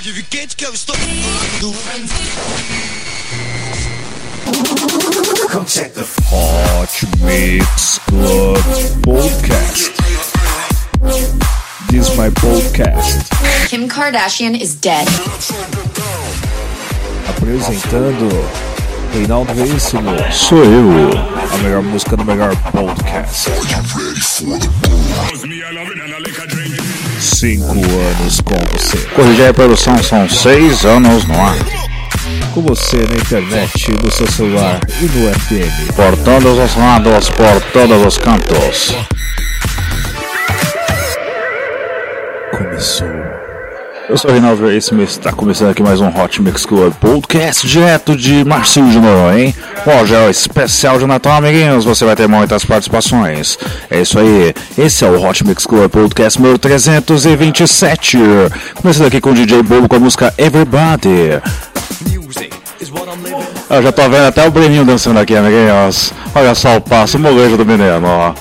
Pode vir quente que eu estou. Come check the Hot Mix Club Podcast. This is my podcast. Kim Kardashian is dead. Apresentando Reinaldo Veríssimo. Sou eu. A melhor música do melhor podcast. Cinco anos com você. Corrigir a produção são seis anos no ar. Com você na internet, no seu celular e no FM. Por todos os lados, por todos os cantos. Eu sou o Reinaldo esse mês está começando aqui mais um Hot Mix Club Podcast direto de Marcinho de Moro, hein? Bom, já é o especial de Natal, amiguinhos, você vai ter muitas participações. É isso aí, esse é o Hot Mix Club Podcast número 327. Começando aqui com o DJ Bolo com a música Everybody. Eu já tô vendo até o Breninho dançando aqui, amiguinhos. Olha só o passo, molejo do menino, ó.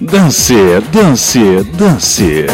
Dance, dance, dance.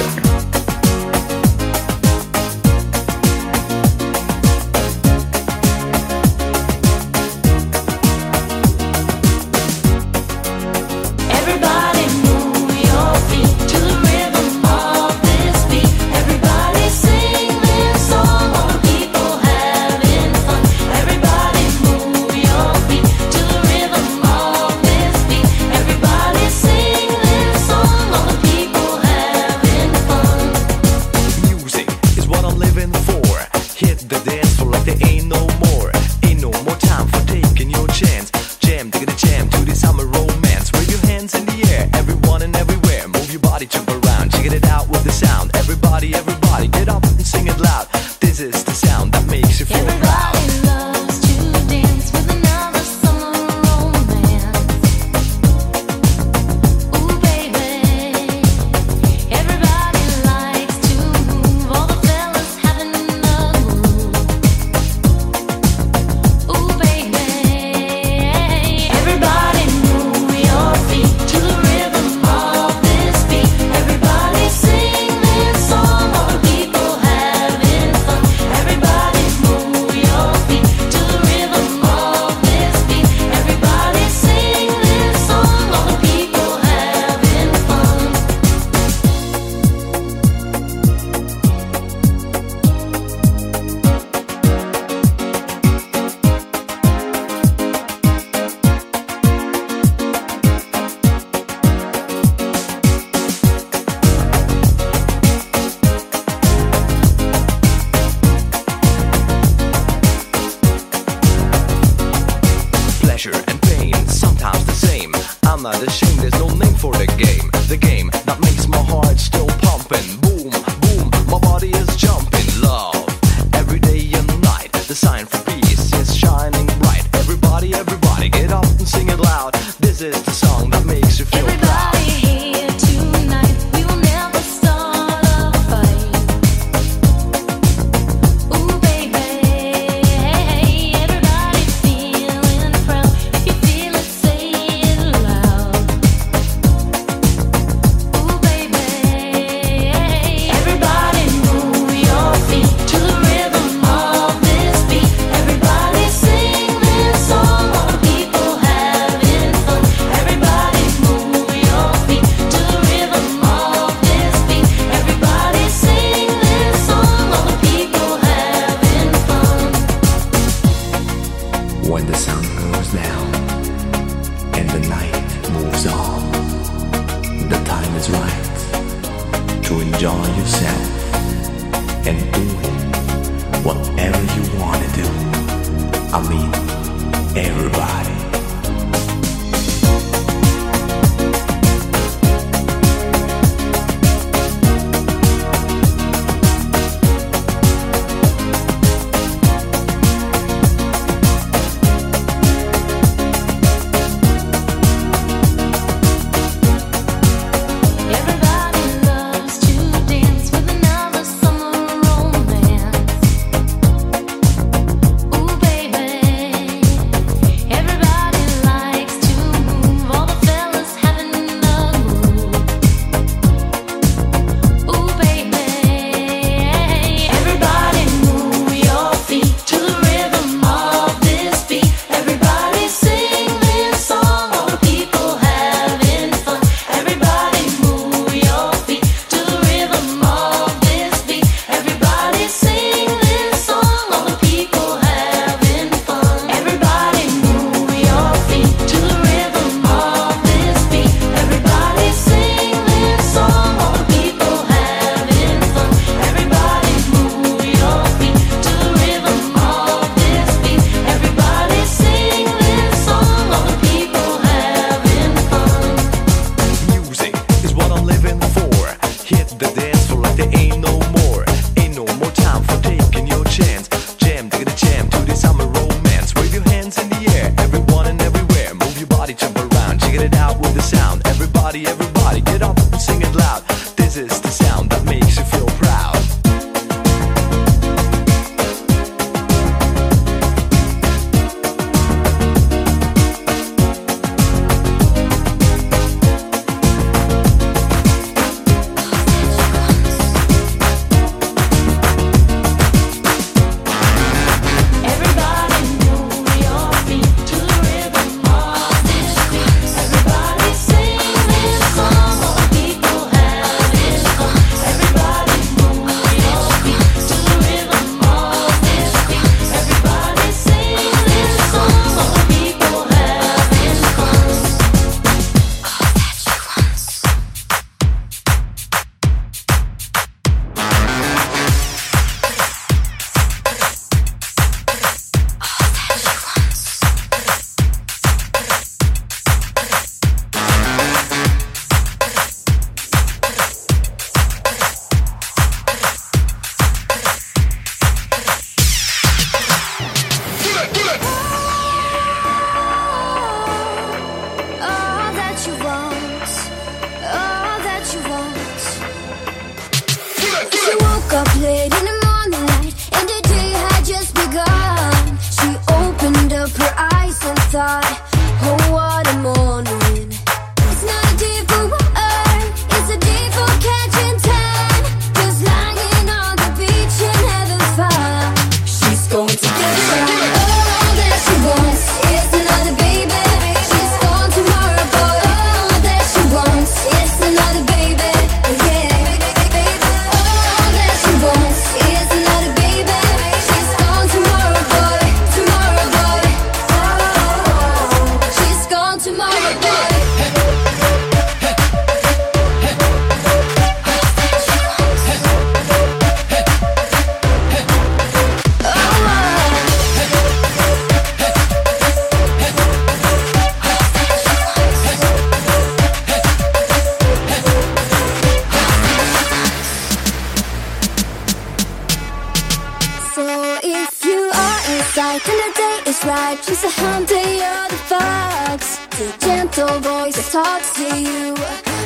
a gentle voice that talks to you.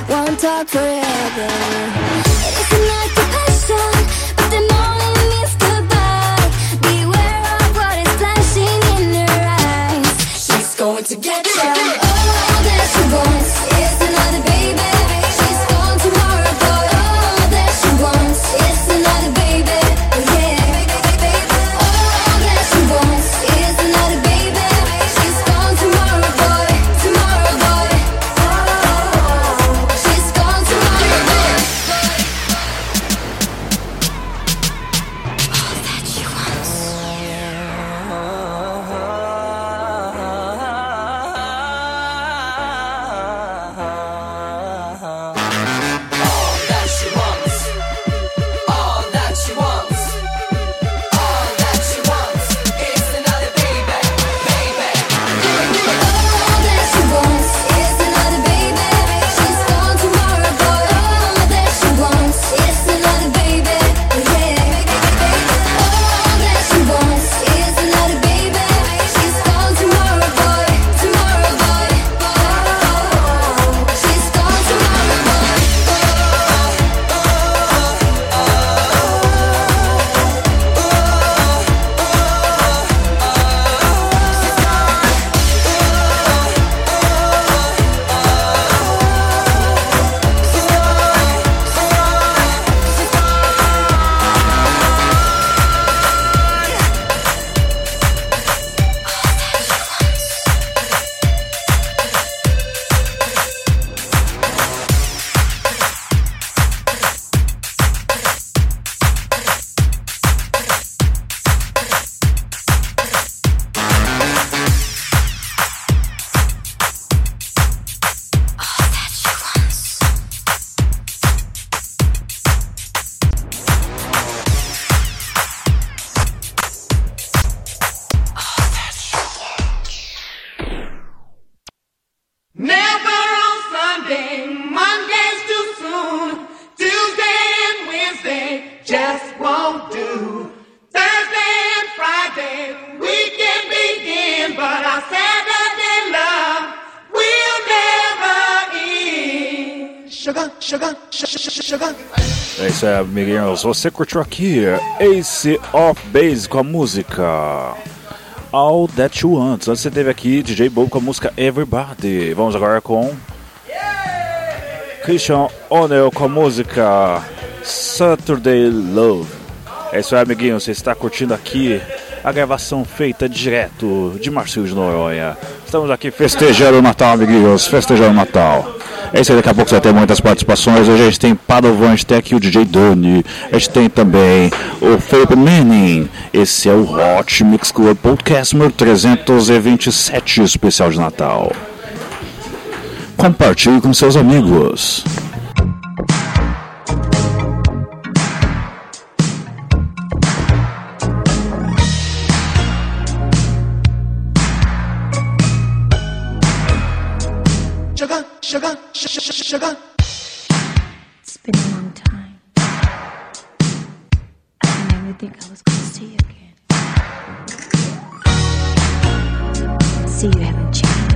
One talk forever. It's É isso amiguinhos. Você curtiu aqui Ace of Base com a música All That You Want. Antes você teve aqui DJ Bob com a música Everybody. Vamos agora com Christian O'Neill com a música Saturday Love. É isso aí, amiguinhos. Você está curtindo aqui a gravação feita direto de Marcinho de Noronha. Estamos aqui festejando o Natal, amiguinhos. Festejando o Natal. É isso aí, daqui a pouco você vai ter muitas participações. Hoje a gente tem Padovan, a gente tem aqui o DJ Dani, a gente tem também o Felipe Manning. Esse é o Hot Mix Club Podcast número 327, especial de Natal. Compartilhe com seus amigos. It's been a long time. I never think I was gonna see you again. See, you haven't changed.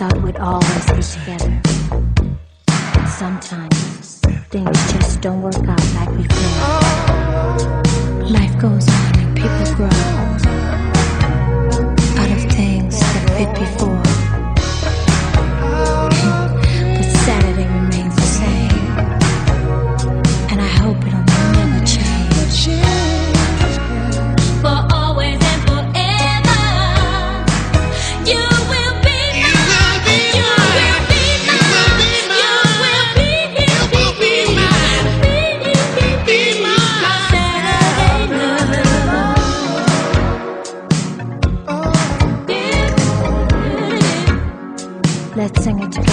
Thought we'd always be together. Sometimes things just don't work out like we before. Life goes on and people grow out of things that fit before. Let's sing it together.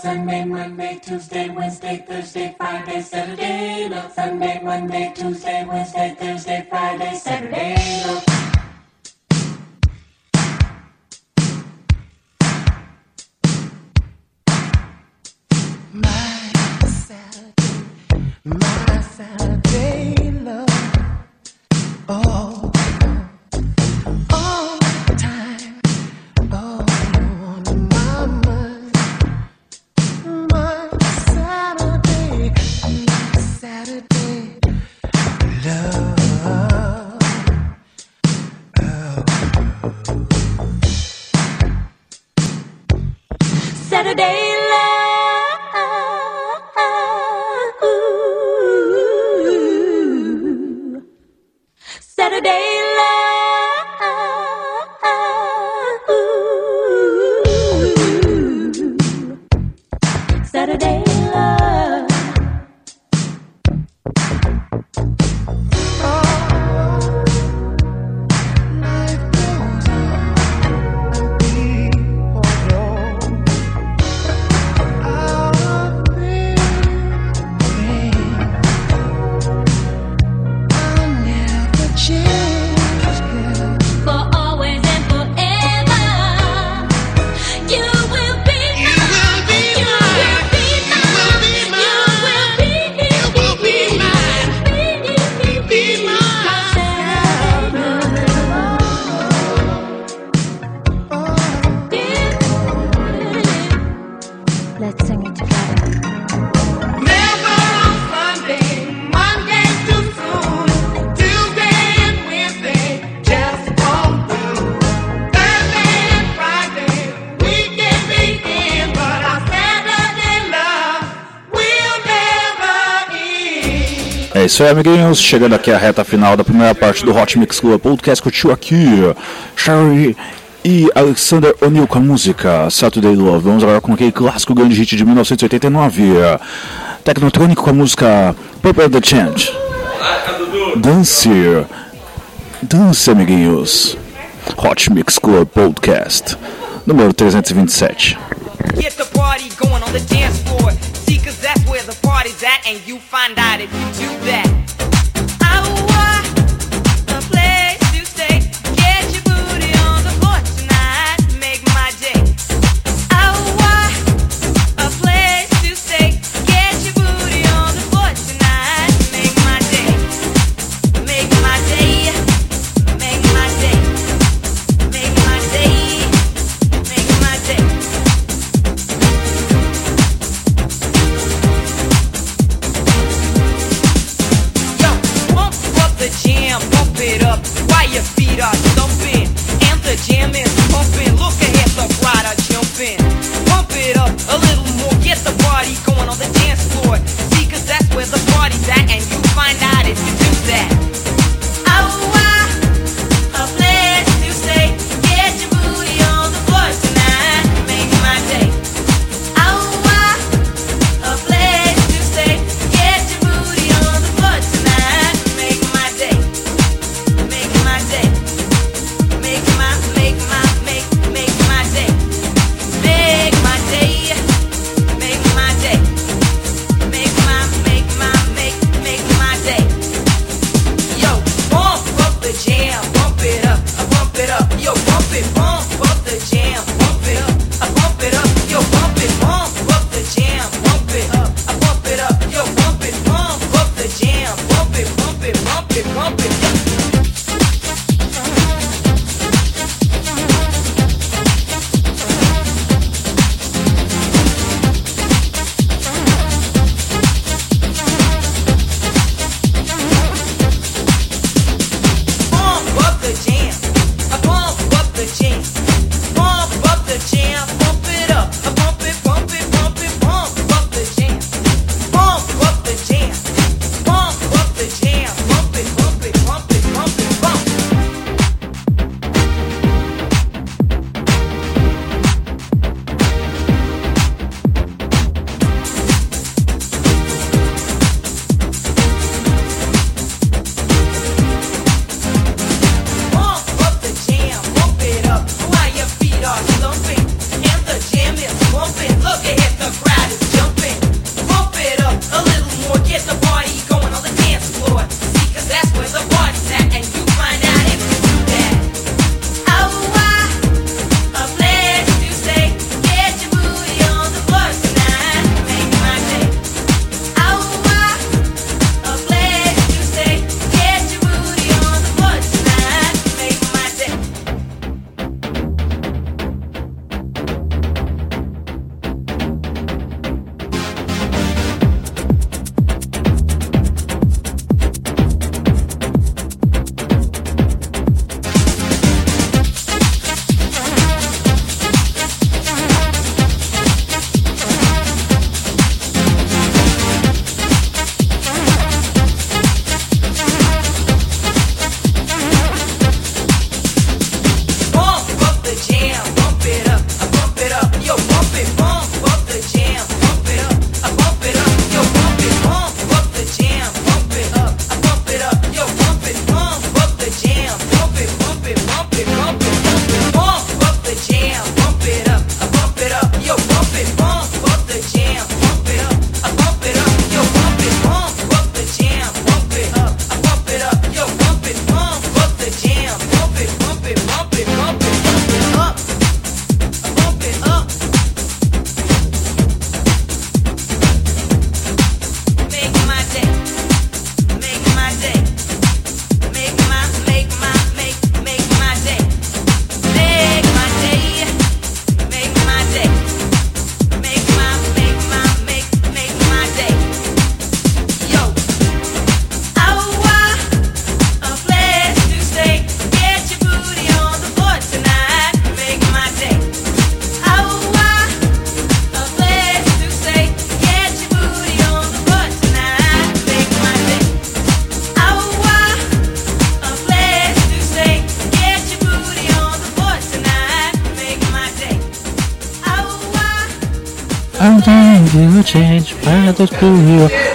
Sunday, Monday, Tuesday, Wednesday, Thursday, Friday, Saturday. Love Sunday, Monday, Tuesday, Wednesday, Thursday, Friday, Saturday. Love É isso aí, amiguinhos. Chegando aqui à reta final da primeira parte do Hot Mix Club Podcast, curtiu aqui Sherry e Alexander O'Neill com a música Saturday Love. Vamos agora com aquele clássico grande hit de 1989, Technotronic com a música Purple the Change. Dance, dance, amiguinhos. Hot Mix Club Podcast, número 327. Get the party going on the dance floor. See, cause that's where the party's at, and you find out if you do that.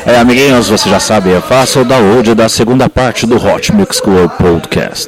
É, amiguinhos, você já sabe, é fácil o download da segunda parte do Hot Mix Club Podcast.